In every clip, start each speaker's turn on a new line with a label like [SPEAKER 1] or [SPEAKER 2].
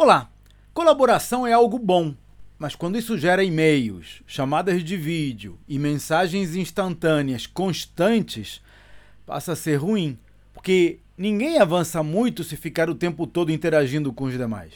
[SPEAKER 1] Olá! Colaboração é algo bom, mas quando isso gera e-mails, chamadas de vídeo e mensagens instantâneas constantes, passa a ser ruim, porque ninguém avança muito se ficar o tempo todo interagindo com os demais.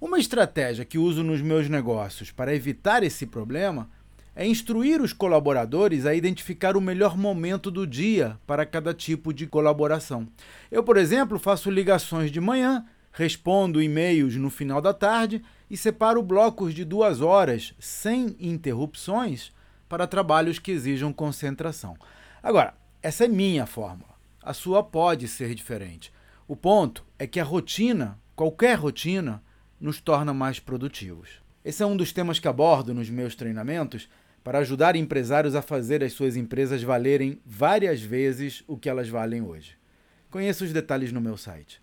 [SPEAKER 1] Uma estratégia que uso nos meus negócios para evitar esse problema é instruir os colaboradores a identificar o melhor momento do dia para cada tipo de colaboração. Eu, por exemplo, faço ligações de manhã respondo e-mails no final da tarde e separo blocos de duas horas, sem interrupções, para trabalhos que exijam concentração. Agora, essa é minha fórmula. A sua pode ser diferente. O ponto é que a rotina, qualquer rotina, nos torna mais produtivos. Esse é um dos temas que abordo nos meus treinamentos para ajudar empresários a fazer as suas empresas valerem várias vezes o que elas valem hoje. Conheça os detalhes no meu site